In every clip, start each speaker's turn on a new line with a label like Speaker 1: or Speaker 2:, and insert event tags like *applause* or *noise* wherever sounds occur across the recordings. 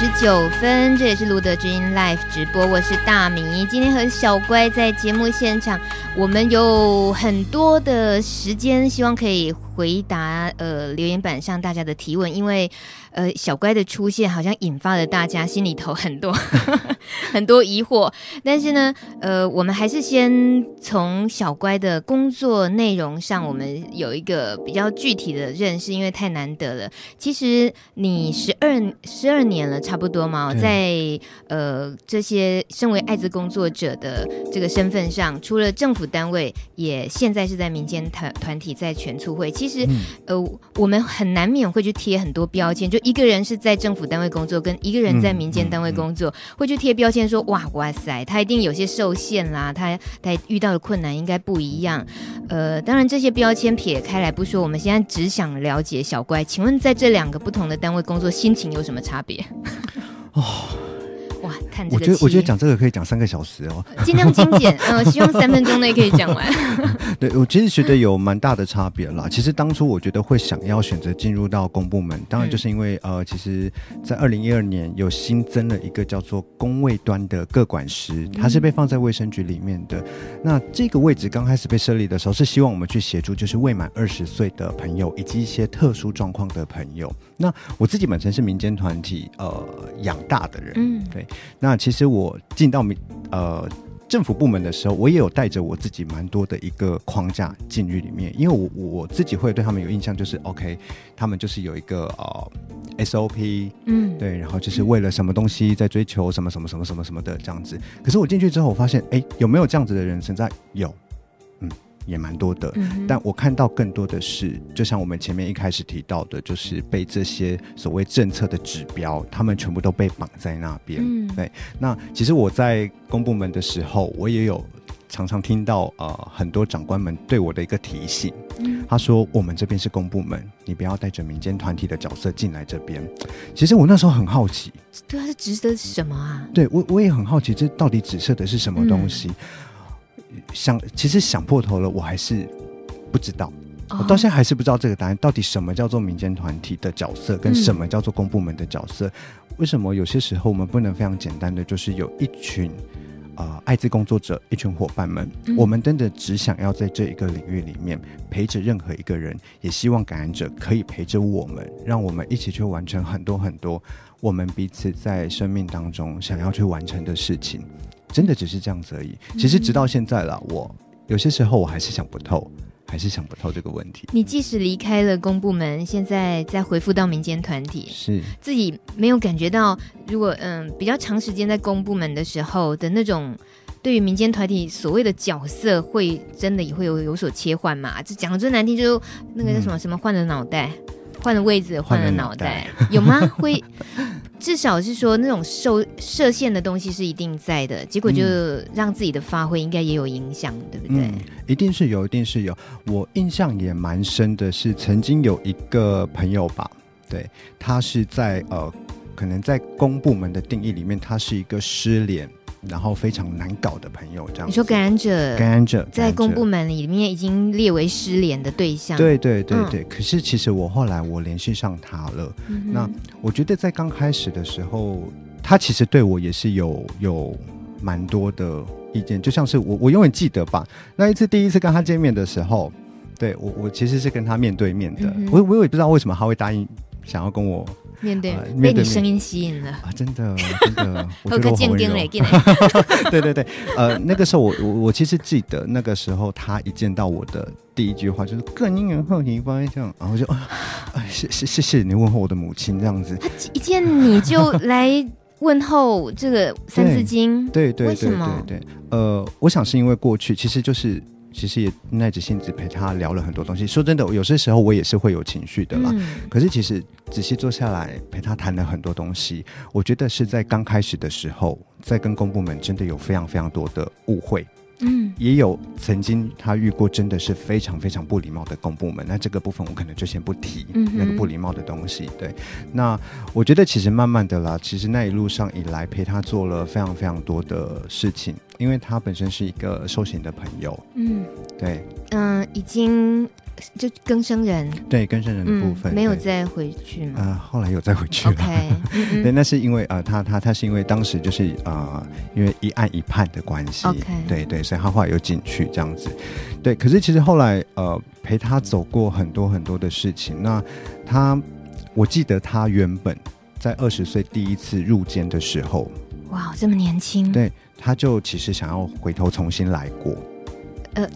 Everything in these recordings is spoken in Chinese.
Speaker 1: 十九分，这也是卢德军 Live 直播，我是大米。今天和小乖在节目现场，我们有很多的时间，希望可以回答呃留言板上大家的提问，因为。呃，小乖的出现好像引发了大家心里头很多 *laughs* 很多疑惑，但是呢，呃，我们还是先从小乖的工作内容上，我们有一个比较具体的认识，因为太难得了。其实你十二十二年了，差不多嘛，在呃这些身为艾滋工作者的这个身份上，除了政府单位，也现在是在民间团团体在全促会。其实，嗯、呃，我们很难免会去贴很多标签，就。一个人是在政府单位工作，跟一个人在民间单位工作，嗯嗯嗯、会去贴标签说：“哇哇塞，他一定有些受限啦，他他遇到的困难应该不一样。”呃，当然这些标签撇开来不说，我们现在只想了解小乖，请问在这两个不同的单位工作，心情有什么差别？*laughs* 哦。哇，看这个，
Speaker 2: 我觉得我觉得讲这个可以讲三个小时哦，
Speaker 1: 尽量精简，*laughs* 呃，希望三分钟内可以讲完。*laughs*
Speaker 2: 对，我其实觉得有蛮大的差别啦。其实当初我觉得会想要选择进入到公部门，当然就是因为、嗯、呃，其实，在二零一二年有新增了一个叫做工卫端的各管师，他是被放在卫生局里面的。那这个位置刚开始被设立的时候，是希望我们去协助，就是未满二十岁的朋友以及一些特殊状况的朋友。那我自己本身是民间团体呃养大的人，嗯，对。那其实我进到民呃政府部门的时候，我也有带着我自己蛮多的一个框架进去里面，因为我我自己会对他们有印象，就是 OK，他们就是有一个呃 SOP，嗯，对，然后就是为了什么东西在追求什么什么什么什么什么的这样子。可是我进去之后，我发现，哎，有没有这样子的人存在？有。也蛮多的，嗯、但我看到更多的是，就像我们前面一开始提到的，就是被这些所谓政策的指标，他们全部都被绑在那边。嗯，对。那其实我在公部门的时候，我也有常常听到呃很多长官们对我的一个提醒，嗯、他说我们这边是公部门，你不要带着民间团体的角色进来这边。其实我那时候很好奇，
Speaker 1: 对，它是指的是什么啊？
Speaker 2: 对我我也很好奇，这到底指涉的是什么东西？嗯想，其实想破头了，我还是不知道，我到现在还是不知道这个答案，到底什么叫做民间团体的角色，跟什么叫做公部门的角色？嗯、为什么有些时候我们不能非常简单的，就是有一群啊、呃、艾滋工作者，一群伙伴们，嗯、我们真的只想要在这一个领域里面陪着任何一个人，也希望感染者可以陪着我们，让我们一起去完成很多很多我们彼此在生命当中想要去完成的事情。真的只是这样子而已。其实直到现在了，我有些时候我还是想不透，还是想不透这个问题。
Speaker 1: 你即使离开了公部门，现在再回复到民间团体，
Speaker 2: 是
Speaker 1: 自己没有感觉到，如果嗯比较长时间在公部门的时候的那种，对于民间团体所谓的角色，会真的也会有有所切换嘛？这讲的最难听，就是那个叫什么什么换了脑袋。换了位置，换了脑袋，*laughs* 有吗？会，至少是说那种受设限的东西是一定在的，结果就让自己的发挥应该也有影响，嗯、对不对？
Speaker 2: 嗯，一定是有，一定是有。我印象也蛮深的是，曾经有一个朋友吧，对，他是在呃，可能在公部门的定义里面，他是一个失联。然后非常难搞的朋友，这样
Speaker 1: 你说感染者，
Speaker 2: 感染者
Speaker 1: 在公部门里面已经列为失联的对象。
Speaker 2: 对对对对。嗯、可是其实我后来我联系上他了。嗯、那我觉得在刚开始的时候，他其实对我也是有有蛮多的意见。就像是我我永远记得吧，那一次第一次跟他见面的时候，对我我其实是跟他面对面的。嗯、我我也不知道为什么他会答应想要跟我。
Speaker 1: 面对，被你声音吸引了
Speaker 2: 啊！真的，真的，*laughs* 我觉得我好温柔。*laughs* *laughs* 对对对，呃，那个时候我我我其实记得那个时候他一见到我的第一句话就是“更令人好奇”方向，然后就啊，谢谢谢谢你问候我的母亲这样子。
Speaker 1: 他一见你就来问候这个三字经，
Speaker 2: 对对对对对对，呃，我想是因为过去其实就是。其实也耐着性子陪他聊了很多东西。说真的，有些时候我也是会有情绪的啦。嗯、可是其实仔细坐下来陪他谈了很多东西，我觉得是在刚开始的时候，在跟公部门真的有非常非常多的误会。嗯，也有曾经他遇过真的是非常非常不礼貌的公部门。那这个部分我可能就先不提那个不礼貌的东西。对，那我觉得其实慢慢的啦，其实那一路上以来陪他做了非常非常多的事情。因为他本身是一个受刑的朋友，嗯，对，
Speaker 1: 嗯、呃，已经就更生人，
Speaker 2: 对更生人的部分、
Speaker 1: 嗯、没有再回去吗？
Speaker 2: 呃，后来有再回去了。
Speaker 1: Okay, *laughs* 嗯嗯
Speaker 2: 对，那是因为呃，他他他是因为当时就是呃，因为一案一判的关系。
Speaker 1: Okay.
Speaker 2: 对对，所以他后来又进去这样子。对，可是其实后来呃，陪他走过很多很多的事情。那他，我记得他原本在二十岁第一次入监的时候，
Speaker 1: 哇，这么年轻。
Speaker 2: 对，他就其实想要回头重新来过。
Speaker 1: 呃。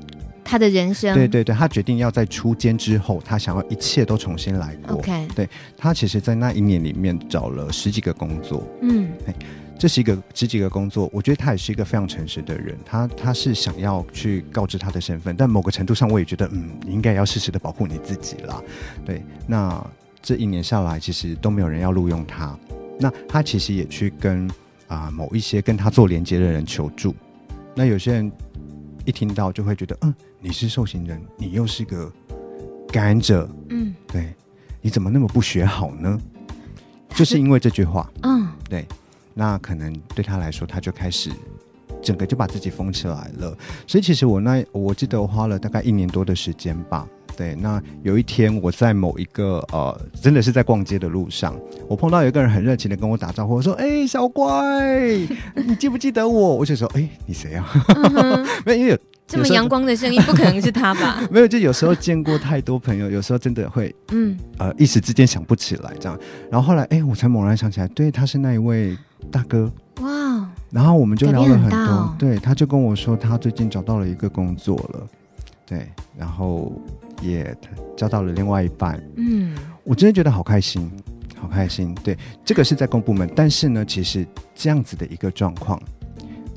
Speaker 1: 他的人生，
Speaker 2: 对对对，他决定要在出监之后，他想要一切都重新来过。
Speaker 1: OK，
Speaker 2: 对，他其实，在那一年里面找了十几个工作。
Speaker 1: 嗯，
Speaker 2: 这是一个十几个工作，我觉得他也是一个非常诚实的人。他他是想要去告知他的身份，但某个程度上，我也觉得，嗯，你应该要适时的保护你自己啦。对，那这一年下来，其实都没有人要录用他。那他其实也去跟啊、呃、某一些跟他做连接的人求助。那有些人一听到就会觉得，嗯。你是受刑人，你又是个感染者，
Speaker 1: 嗯，
Speaker 2: 对，你怎么那么不学好呢？就是因为这句话，
Speaker 1: 嗯，
Speaker 2: 对，那可能对他来说，他就开始整个就把自己封起来了。所以其实我那我记得我花了大概一年多的时间吧。对，那有一天我在某一个呃，真的是在逛街的路上，我碰到有一个人很热情的跟我打招呼，我说：“哎、欸，小乖，你记不记得我？” *laughs* 我就说：“哎、欸，你谁啊？” *laughs* 没有，因为有。
Speaker 1: 这么阳光的声音，不可能是他吧？*laughs*
Speaker 2: 没有，就有时候见过太多朋友，有时候真的会，嗯，呃，一时之间想不起来这样。然后后来，哎，我才猛然想起来，对，他是那一位大哥。
Speaker 1: 哇！
Speaker 2: 然后我们就聊了很多，很
Speaker 1: 哦、
Speaker 2: 对，他就跟我说，他最近找到了一个工作了，对，然后也交到了另外一半。
Speaker 1: 嗯，
Speaker 2: 我真的觉得好开心，好开心。对，这个是在公部门，但是呢，其实这样子的一个状况，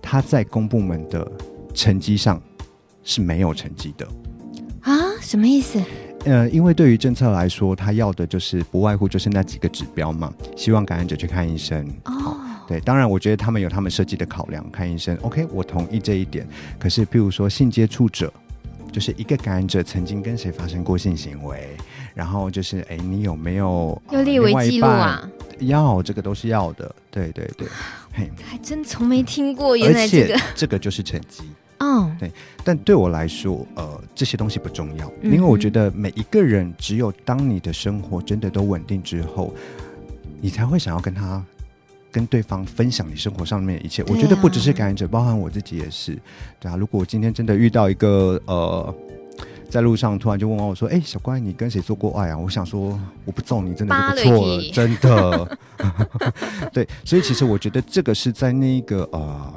Speaker 2: 他在公部门的成绩上。是没有成绩的
Speaker 1: 啊？什么意思？
Speaker 2: 呃，因为对于政策来说，他要的就是不外乎就是那几个指标嘛。希望感染者去看医生。
Speaker 1: 哦，
Speaker 2: 对，当然，我觉得他们有他们设计的考量，看医生。OK，我同意这一点。可是，譬如说性接触者，就是一个感染者曾经跟谁发生过性行为，然后就是，哎，你有没有
Speaker 1: 要列为记录啊？
Speaker 2: 要，这个都是要的。对对对，嘿，
Speaker 1: 还真从没听过。原来这个，
Speaker 2: 这个就是成绩。
Speaker 1: 哦，
Speaker 2: 对，但对我来说，呃，这些东西不重要，因为我觉得每一个人，只有当你的生活真的都稳定之后，你才会想要跟他、跟对方分享你生活上面的一切。我觉得不只是感染者，包含我自己也是。对啊，如果我今天真的遇到一个呃，在路上突然就问我说：“哎，小乖，你跟谁做过爱啊？”我想说，我不揍你真的就不错了，*laughs* 真的。*laughs* 对，所以其实我觉得这个是在那个呃。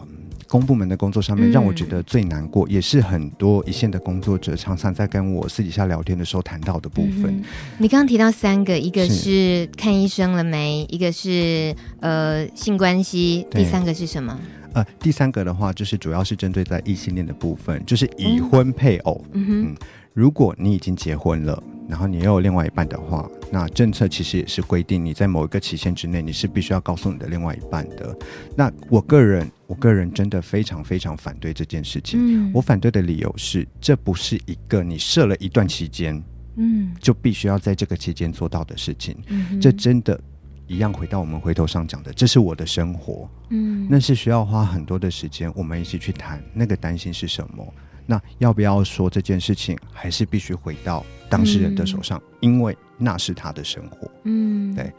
Speaker 2: 公部门的工作上面，让我觉得最难过，嗯、也是很多一线的工作者常常在跟我私底下聊天的时候谈到的部分。
Speaker 1: 嗯、你刚刚提到三个，一个是。看医生了没，一个是呃性关系，第三个是什么？
Speaker 2: 呃，第三个的话，就是主要是针对在异性恋的部分，就是已婚配偶。嗯，嗯，嗯，如果你已经结婚了，然后你又有另外一半的话，那政策其实也是规定你在某一个期限之内，你是必须要告诉你的另外一半的。那我个人。我个人真的非常非常反对这件事情。嗯，我反对的理由是，这不是一个你设了一段期间，嗯，就必须要在这个期间做到的事情。嗯，这真的，一样回到我们回头上讲的，这是我的生活。嗯，那是需要花很多的时间，我们一起去谈那个担心是什么。那要不要说这件事情，还是必须回到当事人的手上，嗯，因为那是他的生活。嗯，对。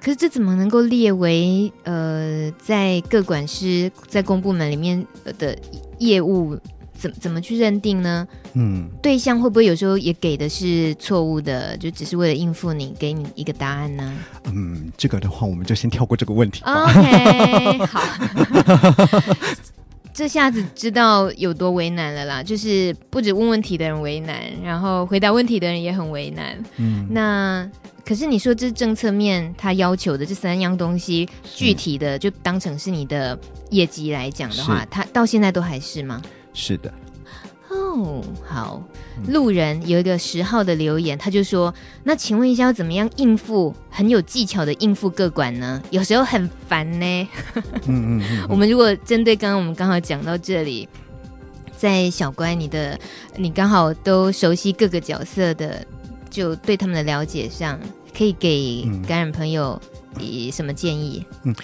Speaker 1: 可是这怎么能够列为呃，在各管师在公部门里面的业务，怎怎么去认定呢？嗯，对象会不会有时候也给的是错误的，就只是为了应付你，给你一个答案呢？
Speaker 2: 嗯，这个的话，我们就先跳过这个问题。
Speaker 1: OK，好，*laughs* 这下子知道有多为难了啦。就是不止问问题的人为难，然后回答问题的人也很为难。嗯，那。可是你说这政策面他要求的这三样东西，具体的就当成是你的业绩来讲的话，他到现在都还是吗？
Speaker 2: 是的。
Speaker 1: 哦，好。路人有一个十号的留言，他就说：“那请问一下，要怎么样应付很有技巧的应付各管呢？有时候很烦呢。”嗯嗯嗯。*laughs* 我们如果针对刚刚我们刚好讲到这里，在小乖你的你刚好都熟悉各个角色的。就对他们的了解上，可以给感染朋友以什么建议？
Speaker 2: 嗯，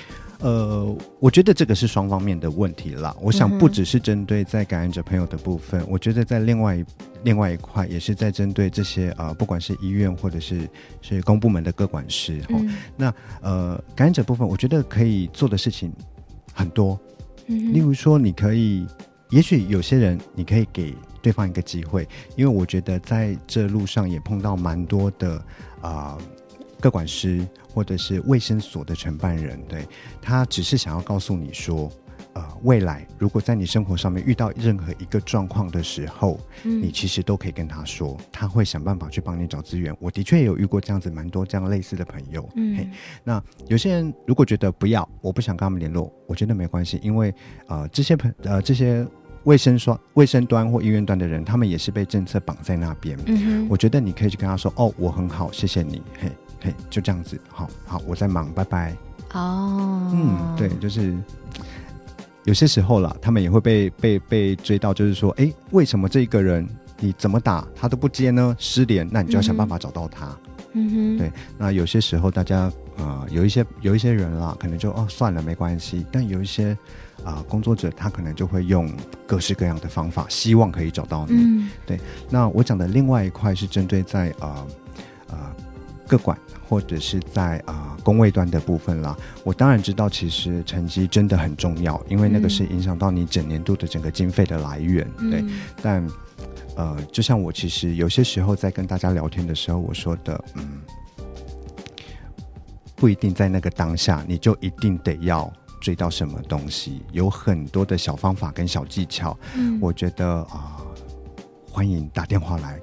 Speaker 2: 呃，我觉得这个是双方面的问题啦。我想不只是针对在感染者朋友的部分，嗯、我觉得在另外另外一块也是在针对这些啊、呃，不管是医院或者是是公部门的各管师哈、嗯。那呃，感染者部分，我觉得可以做的事情很多。嗯，例如说，你可以，也许有些人你可以给对方一个机会，因为我觉得在这路上也碰到蛮多的啊。呃个管师或者是卫生所的承办人，对，他只是想要告诉你说，呃，未来如果在你生活上面遇到任何一个状况的时候，嗯，你其实都可以跟他说，他会想办法去帮你找资源。我的确也有遇过这样子蛮多这样类似的朋友，嗯，嘿，那有些人如果觉得不要，我不想跟他们联络，我觉得没关系，因为呃，这些朋呃这些卫生双卫生端或医院端的人，他们也是被政策绑在那边，嗯，我觉得你可以去跟他说，哦，我很好，谢谢你，嘿。嘿，就这样子，好好，我在忙，拜拜。哦，嗯，对，就是有些时候啦，他们也会被被被追到，就是说，哎，为什么这一个人你怎么打他都不接呢？失联，那你就要想办法找到他。嗯哼，对，那有些时候大家啊、呃，有一些有一些人啦，可能就哦算了，没关系。但有一些啊、呃、工作者，他可能就会用各式各样的方法，希望可以找到你。嗯、对，那我讲的另外一块是针对在啊啊。呃呃个管或者是在啊、呃、公卫端的部分啦，我当然知道，其实成绩真的很重要，因为那个是影响到你整年度的整个经费的来源，嗯、对。但呃，就像我其实有些时候在跟大家聊天的时候，我说的，嗯，不一定在那个当下你就一定得要追到什么东西，有很多的小方法跟小技巧，嗯、我觉得啊、呃，欢迎打电话来。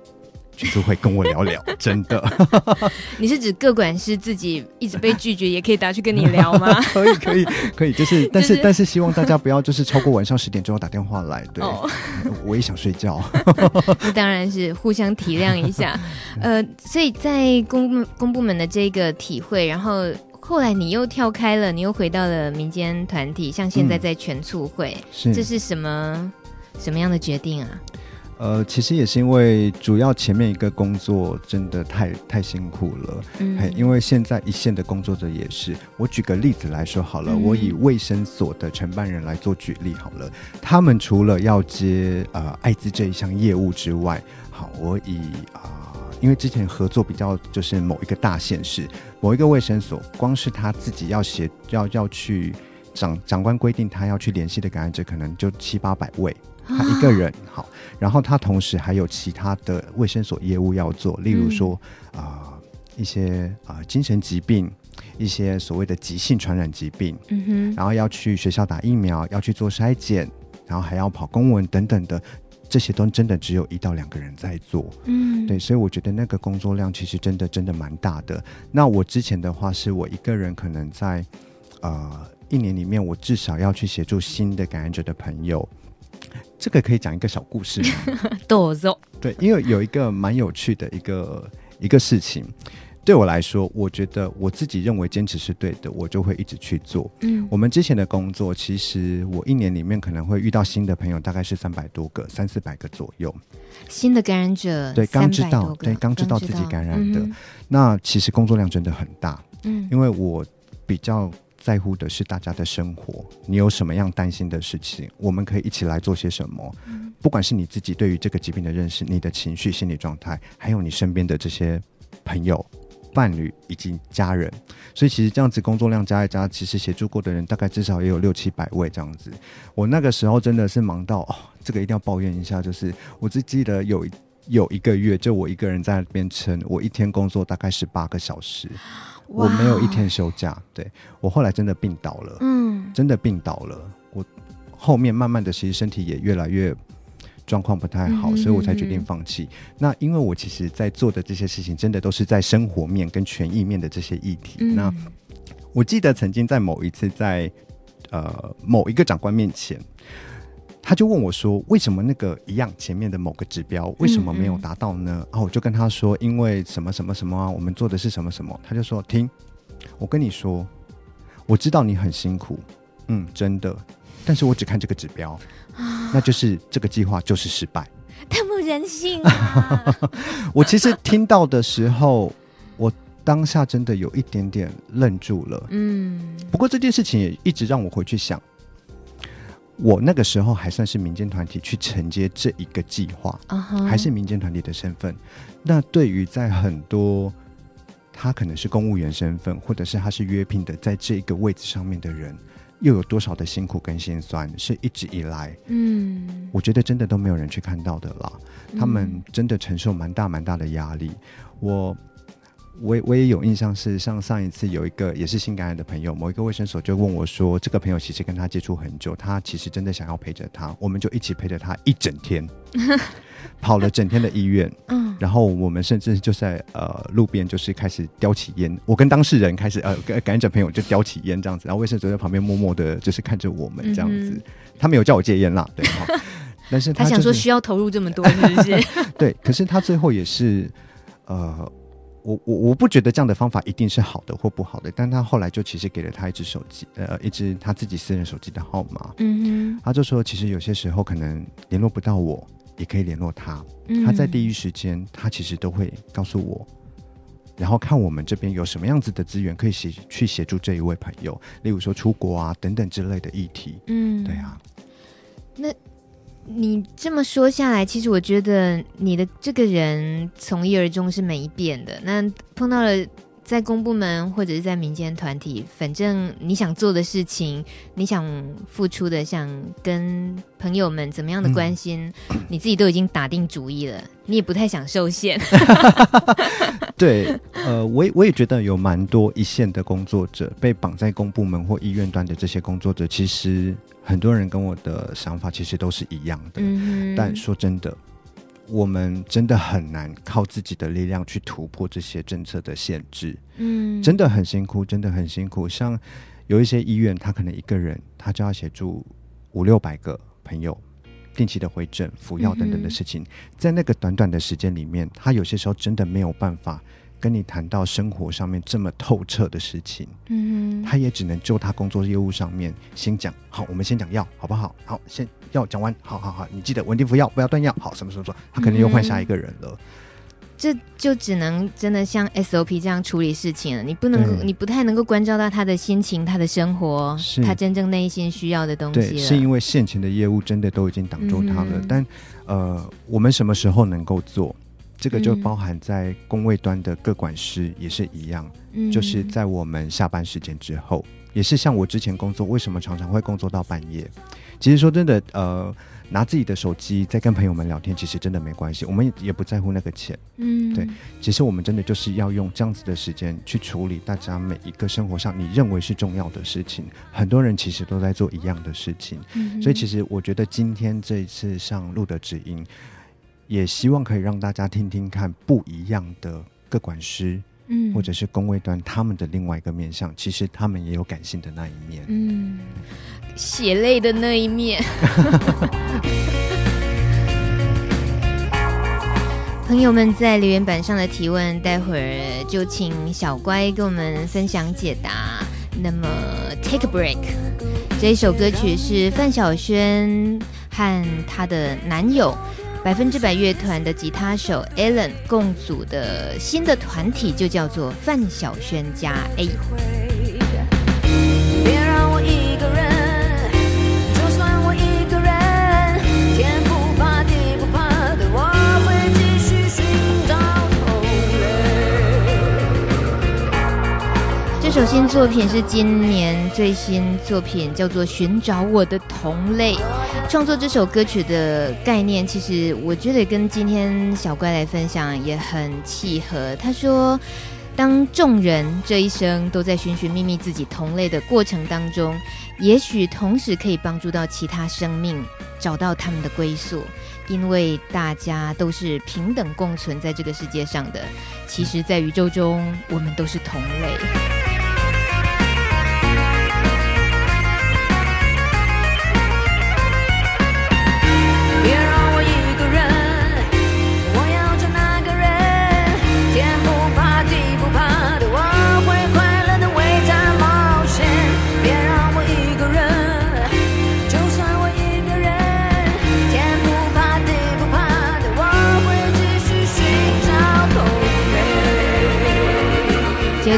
Speaker 2: 就会跟我聊聊，*laughs* 真的。
Speaker 1: 你是指各管师自己一直被拒绝，也可以打去跟你聊吗？*laughs*
Speaker 2: 可以，可以，可以，就是，但是，就是、但是，希望大家不要就是超过晚上十点之后打电话来。对，哦、*laughs* 我也想睡觉。
Speaker 1: 那当然是互相体谅一下。呃，所以在公公部门的这个体会，然后后来你又跳开了，你又回到了民间团体，像现在在全促会，嗯、是这是什么什么样的决定啊？
Speaker 2: 呃，其实也是因为主要前面一个工作真的太太辛苦了，嗯，因为现在一线的工作者也是。我举个例子来说好了，嗯、我以卫生所的承办人来做举例好了，他们除了要接呃艾滋这一项业务之外，好，我以啊、呃，因为之前合作比较就是某一个大县市某一个卫生所，光是他自己要写要要去长长官规定他要去联系的感染者，可能就七八百位。他一个人好，然后他同时还有其他的卫生所业务要做，例如说啊、嗯呃、一些啊、呃、精神疾病，一些所谓的急性传染疾病，嗯哼，然后要去学校打疫苗，要去做筛检，然后还要跑公文等等的，这些都真的只有一到两个人在做，嗯，对，所以我觉得那个工作量其实真的真的蛮大的。那我之前的话是我一个人可能在呃一年里面，我至少要去协助新的感染者的朋友。这个可以讲一个小故事吗？*laughs*
Speaker 1: 多肉
Speaker 2: 对，因为有一个蛮有趣的一个一个事情，对我来说，我觉得我自己认为坚持是对的，我就会一直去做。嗯，我们之前的工作，其实我一年里面可能会遇到新的朋友，大概是三百多个，三四百个左右。
Speaker 1: 新的感染者，
Speaker 2: 对，刚知道，对，刚知道自己感染的，嗯、那其实工作量真的很大。嗯，因为我比较。在乎的是大家的生活，你有什么样担心的事情，我们可以一起来做些什么。不管是你自己对于这个疾病的认识，你的情绪、心理状态，还有你身边的这些朋友、伴侣以及家人，所以其实这样子工作量加一加，其实协助过的人大概至少也有六七百位这样子。我那个时候真的是忙到哦，这个一定要抱怨一下，就是我只记得有有一个月，就我一个人在那边撑，我一天工作大概十八个小时。我没有一天休假，对，我后来真的病倒了，嗯，真的病倒了。我后面慢慢的，其实身体也越来越状况不太好，嗯，所以我才决定放弃。那因为我其实，在做的这些事情，真的都是在生活面跟权益面的这些议题。嗯，那我记得曾经在某一次在呃某一个长官面前。他就问我说：“为什么那个一样前面的某个指标为什么没有达到呢？”啊、我就跟他说：“因为什么什么什么啊，我们做的是什么什么。”他就说：“听，我跟你说，我知道你很辛苦，嗯，真的，但是我只看这个指标，啊、那就是这个计划就是失败，
Speaker 1: 太不人性了。*laughs* ”
Speaker 2: 我其实听到的时候，我。当下真的有一点点愣住了。嗯，不过这件事情也一直让我回去想，我那个时候还算是民间团体去承接这一个计划，uh huh. 还是民间团体的身份。那对于在很多他可能是公务员身份，或者是他是约聘的，在这一个位置上面的人。又有多少的辛苦跟心酸，是一直以来，嗯，我觉得真的都没有人去看到的啦。他们真的承受蛮大蛮大的压力。我，我，我也有印象，是像上一次有一个也是性感染的朋友，某一个卫生所就问我说，这个朋友其实跟他接触很久，他其实真的想要陪着他，我们就一起陪着他一整天。*laughs* 跑了整天的医院，*laughs* 嗯，然后我们甚至就在呃路边就是开始叼起烟，我跟当事人开始呃感染者朋友就叼起烟这样子，然后卫生所在旁边默默的就是看着我们这样子，嗯、他没有叫我戒烟啦，对，*laughs* 但是他、就是、
Speaker 1: 他想说需要投入这么多是不是？
Speaker 2: 对，可是他最后也是呃，我我我不觉得这样的方法一定是好的或不好的，但他后来就其实给了他一只手机，呃，一只他自己私人手机的号码，嗯哼，他就说其实有些时候可能联络不到我。也可以联络他，他在第一时间，他其实都会告诉我，然后看我们这边有什么样子的资源可以协去协助这一位朋友，例如说出国啊等等之类的议题。嗯，对啊。
Speaker 1: 那你这么说下来，其实我觉得你的这个人从一而终是没变的。那碰到了。在公部门或者是在民间团体，反正你想做的事情，你想付出的，想跟朋友们怎么样的关心，嗯、你自己都已经打定主意了，你也不太想受限。*laughs*
Speaker 2: 对，呃，我也我也觉得有蛮多一线的工作者被绑在公部门或医院端的这些工作者，其实很多人跟我的想法其实都是一样的。嗯，但说真的。我们真的很难靠自己的力量去突破这些政策的限制，嗯，真的很辛苦，真的很辛苦。像有一些医院，他可能一个人他就要协助五六百个朋友定期的回诊、服药等等的事情，在那个短短的时间里面，他有些时候真的没有办法。跟你谈到生活上面这么透彻的事情，嗯，他也只能就他工作业务上面先讲。好，我们先讲药，好不好？好，先药讲完，好好好，你记得稳定服药，不要断药。好，什么什么什么，他可能又换下一个人了。
Speaker 1: 这就只能真的像 SOP 这样处理事情了。你不能，对你不太能够关照到他的心情、他的生活，他真正内心需要的东西。
Speaker 2: 对，是因为现前的业务真的都已经挡住他了。嗯、但呃，我们什么时候能够做？这个就包含在工位端的各管师也是一样，嗯、就是在我们下班时间之后，也是像我之前工作，为什么常常会工作到半夜？其实说真的，呃，拿自己的手机在跟朋友们聊天，其实真的没关系，我们也不在乎那个钱。嗯，对，其实我们真的就是要用这样子的时间去处理大家每一个生活上你认为是重要的事情。很多人其实都在做一样的事情，嗯、所以其实我觉得今天这一次上露德知音。也希望可以让大家听听看不一样的各管师，嗯，或者是工位端他们的另外一个面向，其实他们也有感性的那一面，嗯，
Speaker 1: 血泪的那一面。*laughs* 朋友们在留言板上的提问，待会儿就请小乖跟我们分享解答。那么，Take a break，这一首歌曲是范晓萱和她的男友。百分之百乐团的吉他手 Alan 共组的新的团体就叫做范晓萱加 A。这首新作品是今年最新作品，叫做《寻找我的同类》。创作这首歌曲的概念，其实我觉得跟今天小乖来分享也很契合。他说，当众人这一生都在寻寻觅觅自己同类的过程当中，也许同时可以帮助到其他生命找到他们的归宿，因为大家都是平等共存在这个世界上的。其实，在宇宙中，我们都是同类。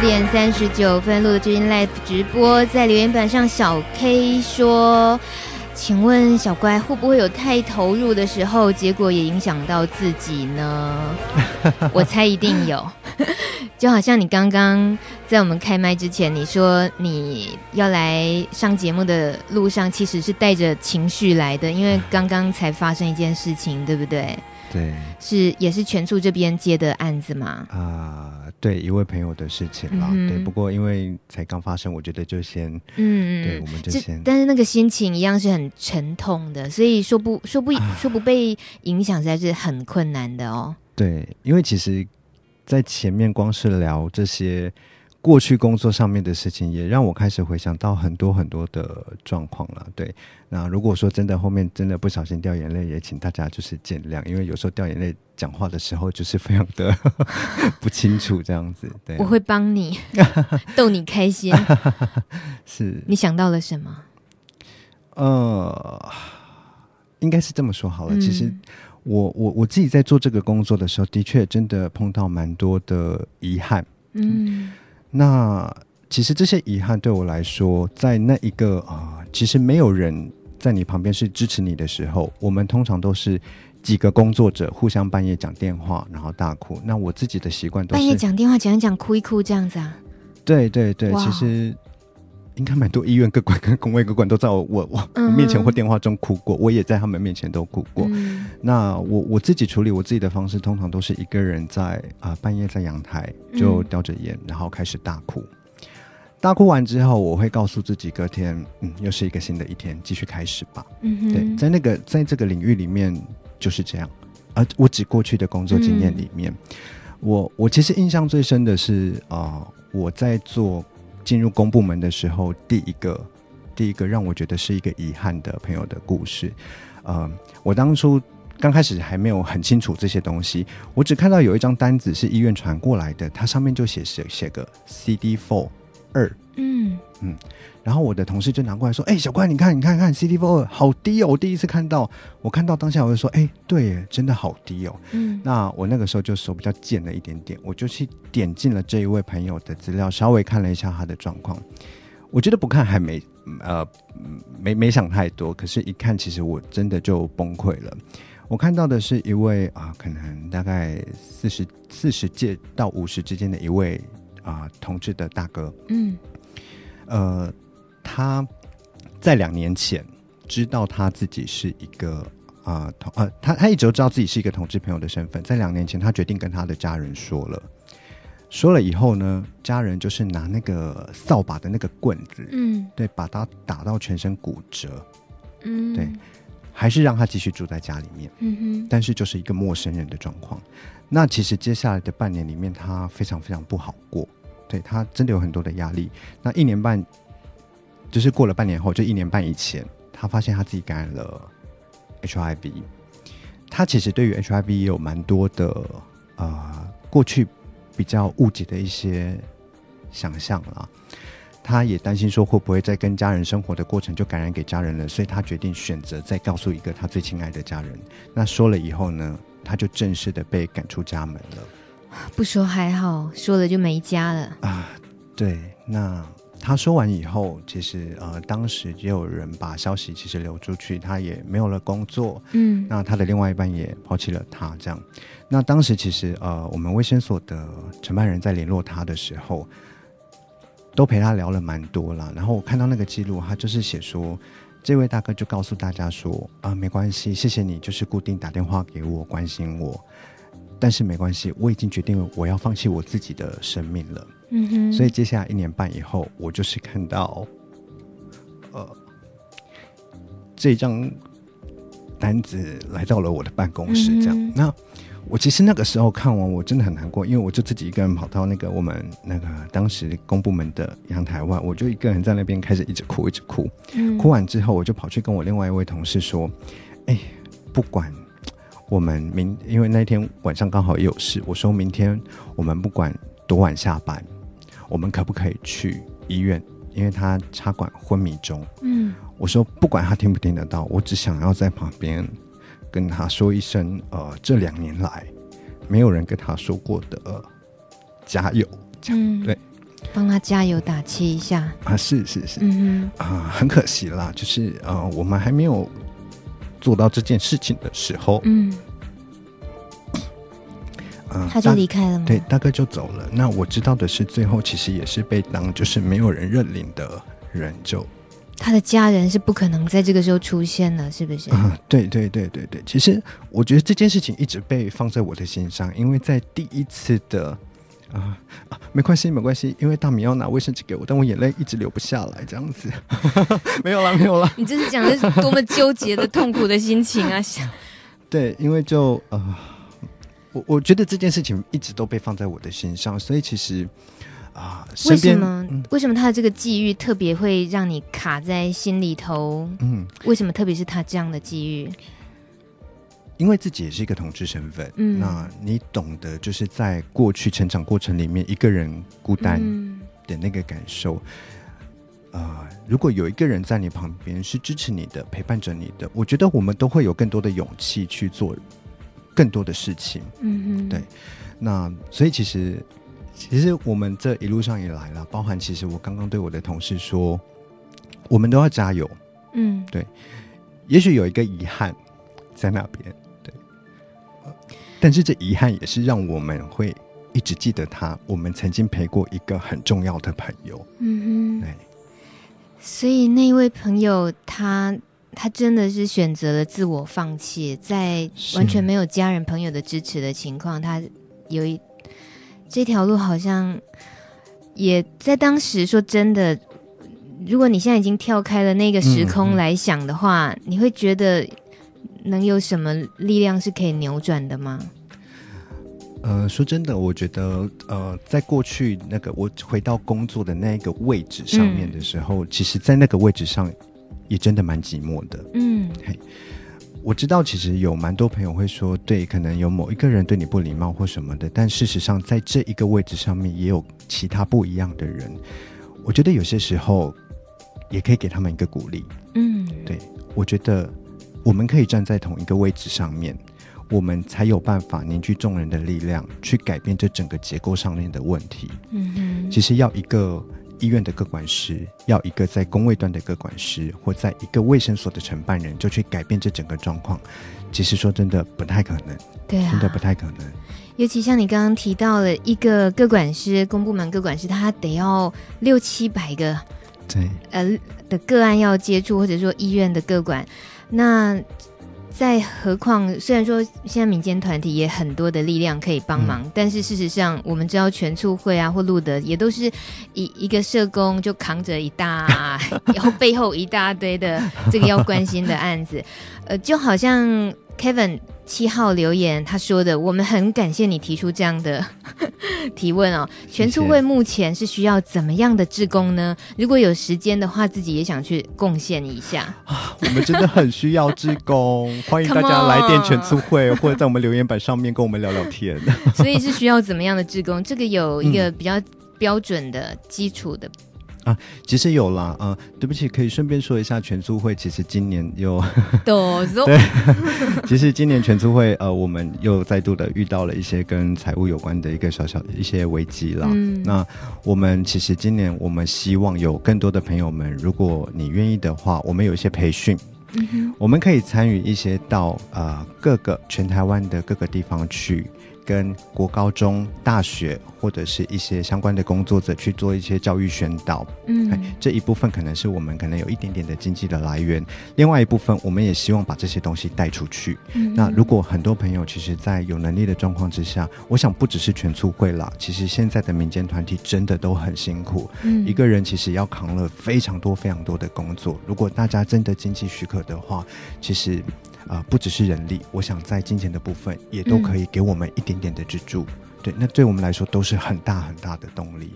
Speaker 1: 点三十九分录的知音 Live 直播，在留言板上，小 K 说：“请问小乖会不会有太投入的时候，结果也影响到自己呢？” *laughs* 我猜一定有，就好像你刚刚在我们开麦之前，你说你要来上节目的路上，其实是带着情绪来的，因为刚刚才发生一件事情，对不对？
Speaker 2: 对，
Speaker 1: 是也是全处这边接的案子嘛？
Speaker 2: 啊、呃，对，一位朋友的事情啦。嗯、对，不过因为才刚发生，我觉得就先，嗯，对，我们就先。
Speaker 1: 但是那个心情一样是很沉痛的，所以说不说不、啊、*sighs* 说不被影响，实在是很困难的哦。
Speaker 2: 对，因为其实，在前面光是聊这些。过去工作上面的事情，也让我开始回想到很多很多的状况了。对，那如果说真的后面真的不小心掉眼泪，也请大家就是见谅，因为有时候掉眼泪讲话的时候就是非常的 *laughs* 不清楚这样子。对，
Speaker 1: 我会帮你 *laughs* 逗你开心。*laughs*
Speaker 2: 是，
Speaker 1: 你想到了什么？
Speaker 2: 呃，应该是这么说好了。嗯、其实我我我自己在做这个工作的时候，的确真的碰到蛮多的遗憾。嗯。嗯那其实这些遗憾对我来说，在那一个啊、呃，其实没有人在你旁边是支持你的时候，我们通常都是几个工作者互相半夜讲电话，然后大哭。那我自己的习惯都是半
Speaker 1: 夜讲电话讲一讲，哭一哭这样子啊。
Speaker 2: 对对对，其实。应该蛮多医院各管跟工位各管都在我我我面前或电话中哭过，嗯、我也在他们面前都哭过。嗯、那我我自己处理我自己的方式，通常都是一个人在啊、呃、半夜在阳台就叼着烟，嗯、然后开始大哭。大哭完之后，我会告诉自己，隔天嗯又是一个新的一天，继续开始吧。嗯哼，对，在那个在这个领域里面就是这样。而我指过去的工作经验里面，嗯、我我其实印象最深的是啊、呃、我在做。进入公部门的时候，第一个，第一个让我觉得是一个遗憾的朋友的故事。呃，我当初刚开始还没有很清楚这些东西，我只看到有一张单子是医院传过来的，它上面就写写写个 CD four 二，嗯嗯。然后我的同事就拿过来说：“哎、欸，小乖，你看，你看看，CD four 好低哦！我第一次看到，我看到当下我就说：哎、欸，对耶，真的好低哦。嗯，那我那个时候就手比较贱了一点点，我就去点进了这一位朋友的资料，稍微看了一下他的状况。我觉得不看还没，呃，没没想太多，可是一看，其实我真的就崩溃了。我看到的是一位啊、呃，可能大概四十四十届到五十之间的一位啊、呃、同志的大哥。嗯，呃。他在两年前知道他自己是一个啊、呃、同呃，他他一直都知道自己是一个同志朋友的身份。在两年前，他决定跟他的家人说了，说了以后呢，家人就是拿那个扫把的那个棍子，嗯，对，把他打到全身骨折，嗯，对，还是让他继续住在家里面，嗯哼，但是就是一个陌生人的状况。那其实接下来的半年里面，他非常非常不好过，对，他真的有很多的压力。那一年半。就是过了半年后，就一年半以前，他发现他自己感染了 HIV。他其实对于 HIV 也有蛮多的、呃，过去比较误解的一些想象啦。他也担心说会不会在跟家人生活的过程就感染给家人了，所以他决定选择再告诉一个他最亲爱的家人。那说了以后呢，他就正式的被赶出家门了。
Speaker 1: 不说还好，说了就没家了啊。
Speaker 2: 对，那。他说完以后，其实呃，当时也有人把消息其实流出去，他也没有了工作，嗯，那他的另外一半也抛弃了他，这样。那当时其实呃，我们卫生所的承办人在联络他的时候，都陪他聊了蛮多了。然后我看到那个记录，他就是写说，这位大哥就告诉大家说，啊、呃，没关系，谢谢你，就是固定打电话给我关心我，但是没关系，我已经决定了我要放弃我自己的生命了。嗯哼，所以接下来一年半以后，我就是看到，呃，这张单子来到了我的办公室，这样。嗯、那我其实那个时候看完，我真的很难过，因为我就自己一个人跑到那个我们那个当时公部门的阳台外，我就一个人在那边开始一直哭，一直哭。嗯、哭完之后，我就跑去跟我另外一位同事说：“哎，不管我们明，因为那天晚上刚好也有事，我说明天我们不管多晚下班。”我们可不可以去医院？因为他插管昏迷中。嗯，我说不管他听不听得到，我只想要在旁边跟他说一声：呃，这两年来没有人跟他说过的加油。这样，嗯，对。
Speaker 1: 帮他加油打气一下
Speaker 2: 啊！是是是，
Speaker 1: 嗯
Speaker 2: 哼啊，很可惜啦，就是呃，我们还没有做到这件事情的时候，
Speaker 1: 嗯，他就离开了吗？
Speaker 2: 对，大哥就走了。那我知道的是，最后其实也是被当就是没有人认领的人就。
Speaker 1: 他的家人是不可能在这个时候出现的，是不是？
Speaker 2: 啊、嗯，对对对对对。其实我觉得这件事情一直被放在我的心上，因为在第一次的啊啊，没关系没关系，因为大米要拿卫生纸给我，但我眼泪一直流不下来，这样子。*laughs* 没有了没有了。
Speaker 1: 你这是讲的是多么纠结的痛苦的心情啊！*laughs*
Speaker 2: 对，因为就呃，我我觉得这件事情一直都被放在我的心上，所以其实。啊，
Speaker 1: 为什么？嗯、为什么他的这个际遇特别会让你卡在心里头？嗯，为什么特别是他这样的际遇？
Speaker 2: 因为自己也是一个同志身份，嗯，那你懂得就是在过去成长过程里面，一个人孤单的那个感受。啊、如果有一个人在你旁边是支持你的、陪伴着你的，我觉得我们都会有更多的勇气去做更多的事情。嗯哼，对。那所以其实。其实我们这一路上也来了，包含其实我刚刚对我的同事说，我们都要加油。嗯，对。也许有一个遗憾在那边，对。但是这遗憾也是让我们会一直记得他，我们曾经陪过一个很重要的朋友。嗯哼，对。
Speaker 1: 所以那一位朋友他，他他真的是选择了自我放弃，在完全没有家人朋友的支持的情况，他有一。这条路好像也在当时说真的，如果你现在已经跳开了那个时空来想的话，嗯嗯、你会觉得能有什么力量是可以扭转的吗？
Speaker 2: 呃，说真的，我觉得呃，在过去那个我回到工作的那个位置上面的时候，嗯、其实，在那个位置上也真的蛮寂寞的。嗯。嘿我知道，其实有蛮多朋友会说，对，可能有某一个人对你不礼貌或什么的，但事实上，在这一个位置上面，也有其他不一样的人。我觉得有些时候，也可以给他们一个鼓励。嗯，对，我觉得我们可以站在同一个位置上面，我们才有办法凝聚众人的力量，去改变这整个结构上面的问题。嗯，其实要一个。医院的各管师要一个在公位端的各管师，或在一个卫生所的承办人，就去改变这整个状况，其实说真的不太可能，
Speaker 1: 对啊，
Speaker 2: 真的不太可能。
Speaker 1: 尤其像你刚刚提到了一个各管师，公部门各管师，他得要六七百个，
Speaker 2: 对，
Speaker 1: 呃的个案要接触，或者说医院的各管，那。再何况，虽然说现在民间团体也很多的力量可以帮忙，嗯、但是事实上，我们知道全促会啊或路德也都是一一个社工就扛着一大，然 *laughs* 后背后一大堆的这个要关心的案子，呃，就好像 Kevin。七号留言，他说的，我们很感谢你提出这样的 *laughs* 提问哦。全促会目前是需要怎么样的志工呢？如果有时间的话，自己也想去贡献一下
Speaker 2: 啊。我们真的很需要志工，欢迎大家来电全促会，或者在我们留言板上面跟我们聊聊天。*laughs*
Speaker 1: 所以是需要怎么样的志工？这个有一个比较标准的基础的。
Speaker 2: 啊，其实有啦，呃，对不起，可以顺便说一下，全促会其实今年又，*laughs*
Speaker 1: 对，
Speaker 2: 其实今年全促会，呃，我们又再度的遇到了一些跟财务有关的一个小小的一些危机啦。嗯，那我们其实今年我们希望有更多的朋友们，如果你愿意的话，我们有一些培训，嗯，我们可以参与一些到呃各个全台湾的各个地方去。跟国高中、大学或者是一些相关的工作者去做一些教育宣导，嗯，这一部分可能是我们可能有一点点的经济的来源，另外一部分我们也希望把这些东西带出去。嗯，那如果很多朋友其实，在有能力的状况之下，我想不只是全促会啦，其实现在的民间团体真的都很辛苦，嗯，一个人其实要扛了非常多非常多的工作。如果大家真的经济许可的话，其实。啊、呃，不只是人力，我想在金钱的部分也都可以给我们一点点的支柱。嗯、对，那对我们来说都是很大很大的动力。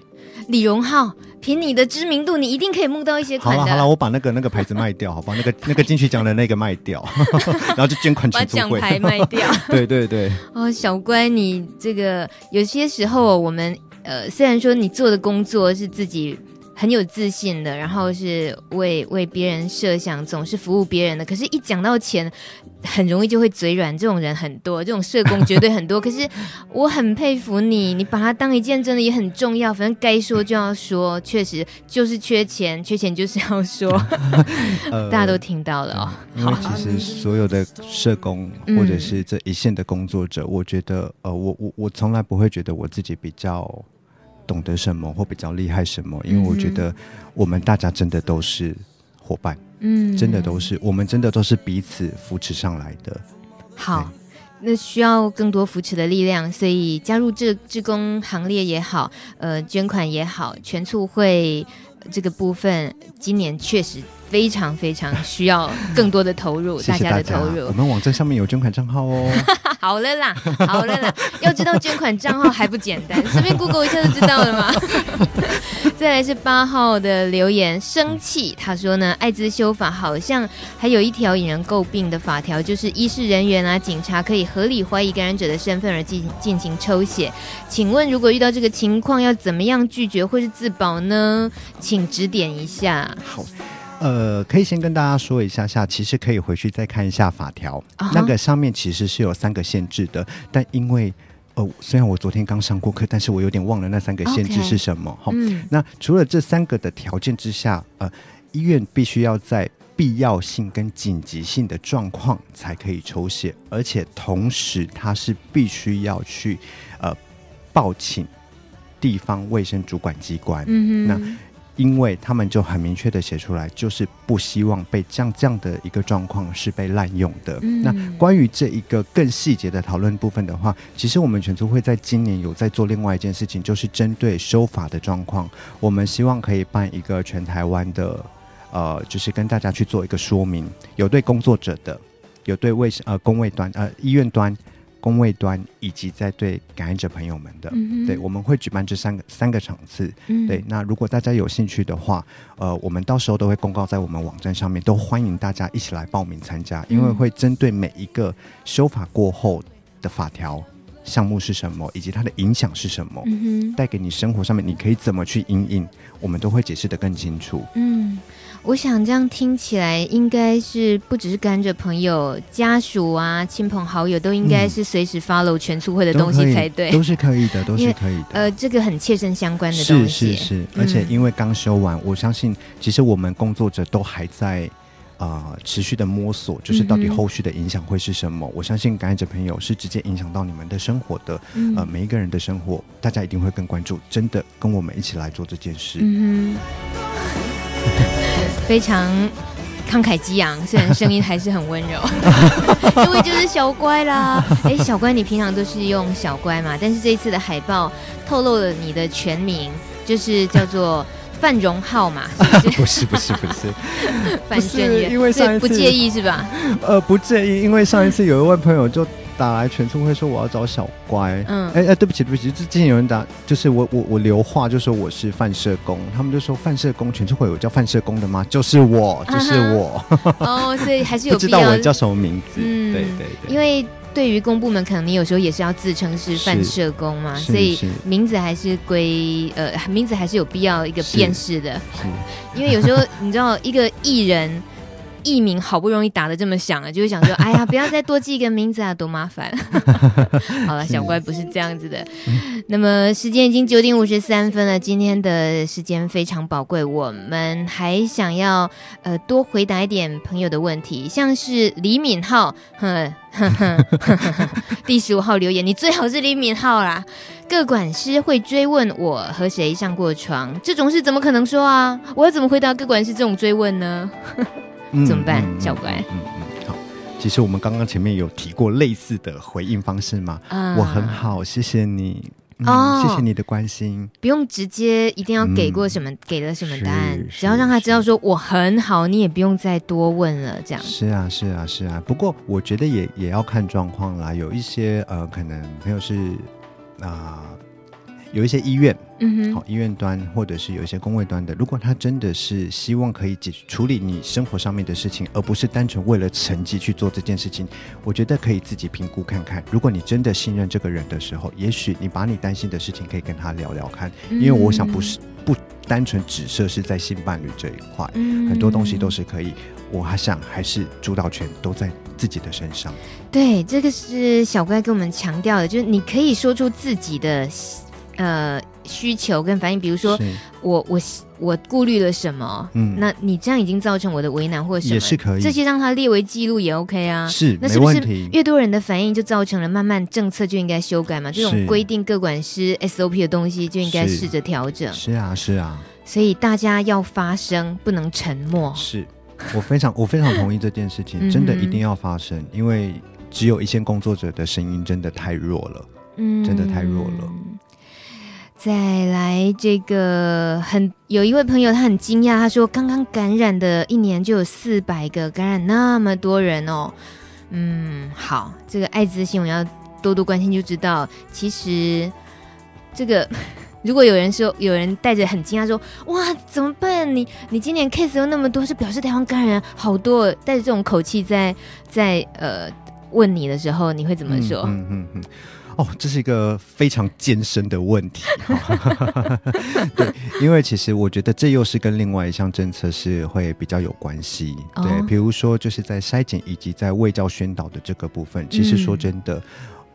Speaker 1: 李荣浩，凭你的知名度，你一定可以募到一些款的。
Speaker 2: 好了好了，我把那个那个牌子卖掉，好吧？那个那个金曲奖的那个卖掉，*laughs* 然后就捐款全促会。
Speaker 1: 把奖牌卖掉。*laughs*
Speaker 2: 对对对。*laughs*
Speaker 1: 哦，小乖，你这个有些时候我们呃，虽然说你做的工作是自己。很有自信的，然后是为为别人设想，总是服务别人的。可是，一讲到钱，很容易就会嘴软。这种人很多，这种社工绝对很多。*laughs* 可是，我很佩服你，你把它当一件真的也很重要。反正该说就要说，确实就是缺钱，缺钱就是要说。*laughs* 呃、大家都听到了哦。
Speaker 2: 因为其实所有的社工或者是这一线的工作者，嗯、我觉得，呃，我我我从来不会觉得我自己比较。懂得什么或比较厉害什么？因为我觉得我们大家真的都是伙伴，嗯，真的都是我们真的都是彼此扶持上来的。
Speaker 1: 好，那需要更多扶持的力量，所以加入这志工行列也好，呃，捐款也好，全促会这个部分，今年确实。非常非常需要更多的投入，*laughs*
Speaker 2: 谢谢大家，
Speaker 1: 大家的投入。
Speaker 2: 我们网站上面有捐款账号哦。*laughs*
Speaker 1: 好了啦，好了啦，*laughs* 要知道捐款账号还不简单，随便 Google 一下就知道了嘛。再来是八号的留言，生气。他说呢，艾滋修法好像还有一条引人诟病的法条，就是医事人员啊、警察可以合理怀疑感染者的身份而进进行抽血。请问，如果遇到这个情况，要怎么样拒绝或是自保呢？请指点一下。
Speaker 2: 好。呃，可以先跟大家说一下下，其实可以回去再看一下法条，uh huh. 那个上面其实是有三个限制的，但因为呃，虽然我昨天刚上过课，但是我有点忘了那三个限制是什么哈。Okay. 齁嗯、那除了这三个的条件之下，呃，医院必须要在必要性跟紧急性的状况才可以抽血，而且同时它是必须要去呃报请地方卫生主管机关。嗯哼那。因为他们就很明确的写出来，就是不希望被这样这样的一个状况是被滥用的。嗯、那关于这一个更细节的讨论部分的话，其实我们全促会在今年有在做另外一件事情，就是针对修法的状况，我们希望可以办一个全台湾的，呃，就是跟大家去做一个说明，有对工作者的，有对卫生呃工卫端呃医院端。公位端以及在对感染者朋友们的，嗯、对，我们会举办这三个三个场次。嗯、对，那如果大家有兴趣的话，呃，我们到时候都会公告在我们网站上面，都欢迎大家一起来报名参加，因为会针对每一个修法过后的法条项目是什么，以及它的影响是什么，带给你生活上面你可以怎么去应应，我们都会解释得更清楚。嗯。
Speaker 1: 我想这样听起来，应该是不只是感染者朋友、家属啊、亲朋好友，都应该是随时 follow 全促会的东西才对，
Speaker 2: 都是可以的，都是可以的。
Speaker 1: 呃，这个很切身相关的东
Speaker 2: 西，是是是。而且因为刚修完，嗯、我相信其实我们工作者都还在啊、呃、持续的摸索，就是到底后续的影响会是什么。嗯、我相信感染者朋友是直接影响到你们的生活的，嗯、呃，每一个人的生活，大家一定会更关注。真的跟我们一起来做这件事。嗯 *laughs*
Speaker 1: 非常慷慨激昂，虽然声音还是很温柔，*laughs* 因为就是小乖啦。哎，小乖，你平常都是用小乖嘛？但是这一次的海报透露了你的全名，就是叫做范荣浩嘛？
Speaker 2: 不是不是不是，*laughs*
Speaker 1: 范正元，因为上一次不介意是吧？
Speaker 2: 呃，不介意，因为上一次有一位朋友就。打来全村会说我要找小乖，嗯，哎哎、欸，对不起对不起，之前有人打，就是我我我留话就说我是范社工，他们就说范社工全村会有叫范社工的吗？就是我，就是我，
Speaker 1: 哦，所以还是有 *laughs*
Speaker 2: 不知道我叫什么名字，
Speaker 1: 嗯，对对对，因为对于公部门，可能你有时候也是要自称是范社工嘛，所以名字还是归呃名字还是有必要一个辨识的，是，因为有时候你知道一个艺人。艺名好不容易打的这么响了，就会想说：“哎呀，*laughs* 不要再多记一个名字啊，多麻烦。*laughs* ”好了，小乖不是这样子的。嗯、那么时间已经九点五十三分了，今天的时间非常宝贵，我们还想要呃多回答一点朋友的问题，像是李敏浩，哼哼哼哼哼，第十五号留言，你最好是李敏浩啦。各管师会追问我和谁上过床，这种事怎么可能说啊？我要怎么回答各管师这种追问呢？怎么办，嗯、小乖？嗯
Speaker 2: 嗯，好。其实我们刚刚前面有提过类似的回应方式吗？啊、我很好，谢谢你。嗯、哦，谢谢你的关心。
Speaker 1: 不用直接一定要给过什么，嗯、给了什么答案，只要让他知道说我很好，你也不用再多问了。这样
Speaker 2: 是啊，是啊，是啊。不过我觉得也也要看状况啦。有一些呃，可能朋友是啊。呃有一些医院，嗯哼，好，医院端或者是有一些公卫端的，如果他真的是希望可以解处理你生活上面的事情，而不是单纯为了成绩去做这件事情，我觉得可以自己评估看看。如果你真的信任这个人的时候，也许你把你担心的事情可以跟他聊聊看，因为我想不是不单纯只设是在性伴侣这一块，
Speaker 1: 嗯
Speaker 2: 很多东西都是可以。我还想还是主导权都在自己的身上。
Speaker 1: 对，这个是小乖跟我们强调的，就是你可以说出自己的呃需求跟反应，比如说我我我顾虑了什么，嗯，那你这样已经造成我的为难或什么，
Speaker 2: 也是可以，
Speaker 1: 这些让他列为记录也 OK 啊。
Speaker 2: 是，
Speaker 1: 那是不是越多人的反应就造成了慢慢政策就应该修改嘛？这种规定各管师 SOP 的东西就应该试着调整。
Speaker 2: 是啊，是啊。
Speaker 1: 所以大家要发声，不能沉默。
Speaker 2: 是。我非常我非常同意这件事情，真的一定要发声，嗯、因为只有一线工作者的声音真的太弱了，嗯，真的太弱了。
Speaker 1: 再来，这个很有一位朋友，他很惊讶，他说刚刚感染的一年就有四百个感染，那么多人哦。嗯，好，这个艾滋新闻要多多关心，就知道其实这个。*laughs* 如果有人说，有人带着很惊讶说：“哇，怎么办？你你今年 case 又那么多，是表示台湾感染好多。”带着这种口气在在呃问你的时候，你会怎么说？
Speaker 2: 嗯嗯嗯。哦，这是一个非常艰深的问题。*laughs* 对，因为其实我觉得这又是跟另外一项政策是会比较有关系。对，哦、比如说就是在筛检以及在卫教宣导的这个部分，其实说真的，嗯、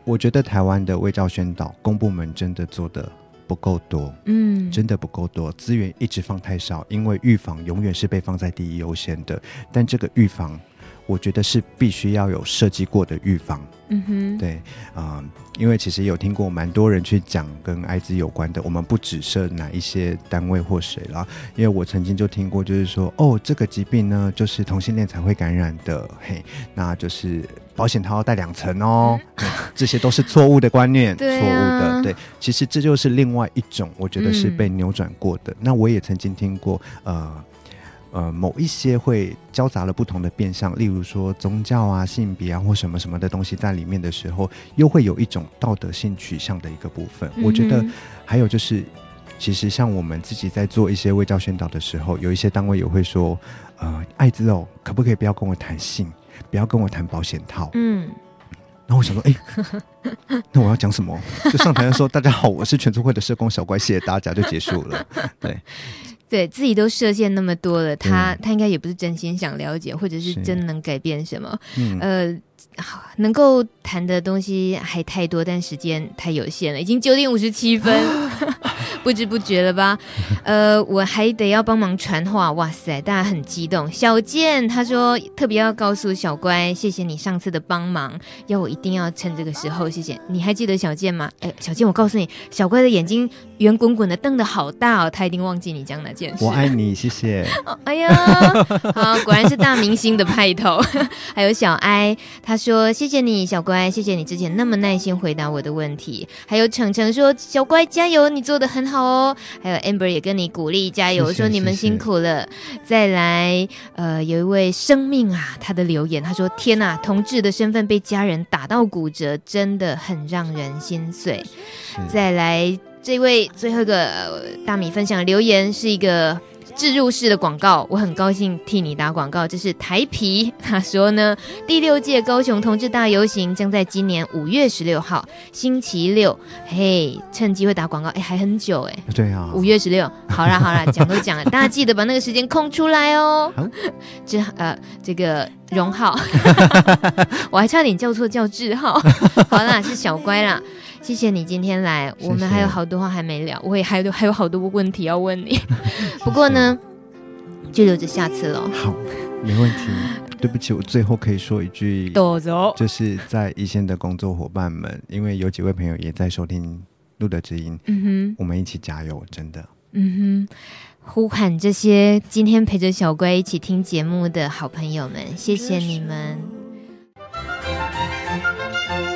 Speaker 2: 我觉得台湾的卫教宣导公部门真的做的。不够多，嗯，真的不够多，资源一直放太少，因为预防永远是被放在第一优先的。但这个预防，我觉得是必须要有设计过的预防。嗯哼，对，啊、呃，因为其实有听过蛮多人去讲跟艾滋有关的，我们不只设哪一些单位或谁啦，因为我曾经就听过，就是说，哦，这个疾病呢，就是同性恋才会感染的，嘿，那就是。保险套要带两层哦，嗯，这些都是错误的观念，错误的。对，其实这就是另外一种，我觉得是被扭转过的。嗯，那我也曾经听过，呃呃，某一些会交杂了不同的变相，例如说宗教啊、性别啊或什么什么的东西在里面的时候，又会有一种道德性取向的一个部分。嗯，我觉得还有就是，其实像我们自己在做一些卫教宣导的时候，有一些单位也会说，呃，艾滋哦，可不可以不要跟我谈性？不要跟我谈保险套。嗯，然后我想说，哎、欸，那我要讲什么？就上台的时候：“大家好，我是全促会的社工小乖，谢谢大家，就结束了。”对，
Speaker 1: 对自己都设限那么多了，他、嗯、他应该也不是真心想了解，或者是真能改变什么。嗯、呃。好，能够谈的东西还太多，但时间太有限了，已经九点五十七分，*laughs* 不知不觉了吧？*laughs* 呃，我还得要帮忙传话，哇塞，大家很激动。小健他说特别要告诉小乖，谢谢你上次的帮忙，要我一定要趁这个时候谢谢。你还记得小健吗？*laughs* 哎，小健，我告诉你，小乖的眼睛圆滚滚的，瞪得好大哦，他一定忘记你讲哪件事。
Speaker 2: 我爱你，谢谢。
Speaker 1: 哦、*laughs* 哎呀，好，果然是大明星的派头。还有小哀，他。说谢谢你，小乖，谢谢你之前那么耐心回答我的问题。还有程程说，小乖加油，你做的很好哦。还有 Amber 也跟你鼓励加油，谢谢说你们辛苦了。再来，呃，有一位生命啊，他的留言，他说天呐，同志的身份被家人打到骨折，真的很让人心碎。再来，这位最后一个、呃、大米分享留言是一个。置入式的广告，我很高兴替你打广告。这是台皮，他说呢，第六届高雄同志大游行将在今年五月十六号星期六，嘿，趁机会打广告，哎，还很久哎，
Speaker 2: 对啊，
Speaker 1: 五月十六，好啦好啦，讲都讲了，*laughs* 大家记得把那个时间空出来哦。这呃，这个荣浩，*laughs* 我还差点叫错叫志浩，好啦，是小乖啦。谢谢你今天来，我们还有好多话还没聊，我也还有还有好多问题要问你。*laughs* 不过呢，就留着下次了。
Speaker 2: 好，没问题。对不起，我最后可以说一句，就是在一线的工作伙伴们，因为有几位朋友也在收听路德知音，嗯哼，我们一起加油，真的。嗯
Speaker 1: 哼，呼喊这些今天陪着小乖一起听节目的好朋友们，谢谢你们。